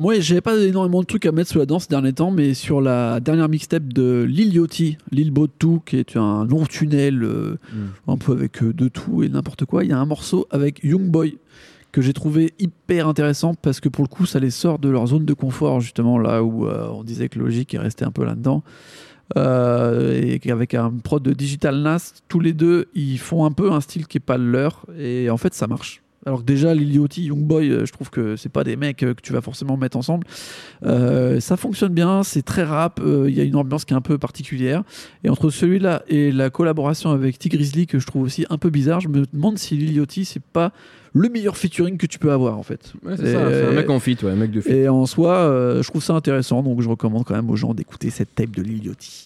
Moi, j'avais pas énormément de trucs à mettre sous la danse ces derniers temps, mais sur la dernière mixtape de Lil Yachty, Lil Botou, qui est un long tunnel, euh, un peu avec euh, de tout et n'importe quoi, il y a un morceau avec Young Boy que j'ai trouvé hyper intéressant parce que pour le coup, ça les sort de leur zone de confort, justement, là où euh, on disait que Logic est resté un peu là-dedans. Et qu'avec un prod de Digital Nas, tous les deux, ils font un peu un style qui est pas le leur, et en fait, ça marche. Alors que déjà, Liliotti, Youngboy, euh, je trouve que c'est pas des mecs euh, que tu vas forcément mettre ensemble. Euh, ça fonctionne bien, c'est très rap, euh, il y a une ambiance qui est un peu particulière. Et entre celui-là et la collaboration avec T Grizzly, que je trouve aussi un peu bizarre, je me demande si Liliotti, c'est pas le meilleur featuring que tu peux avoir en fait. Ouais, c'est un mec en fit, ouais, un mec de fit. Et en soi, euh, je trouve ça intéressant, donc je recommande quand même aux gens d'écouter cette tape de Liliotti.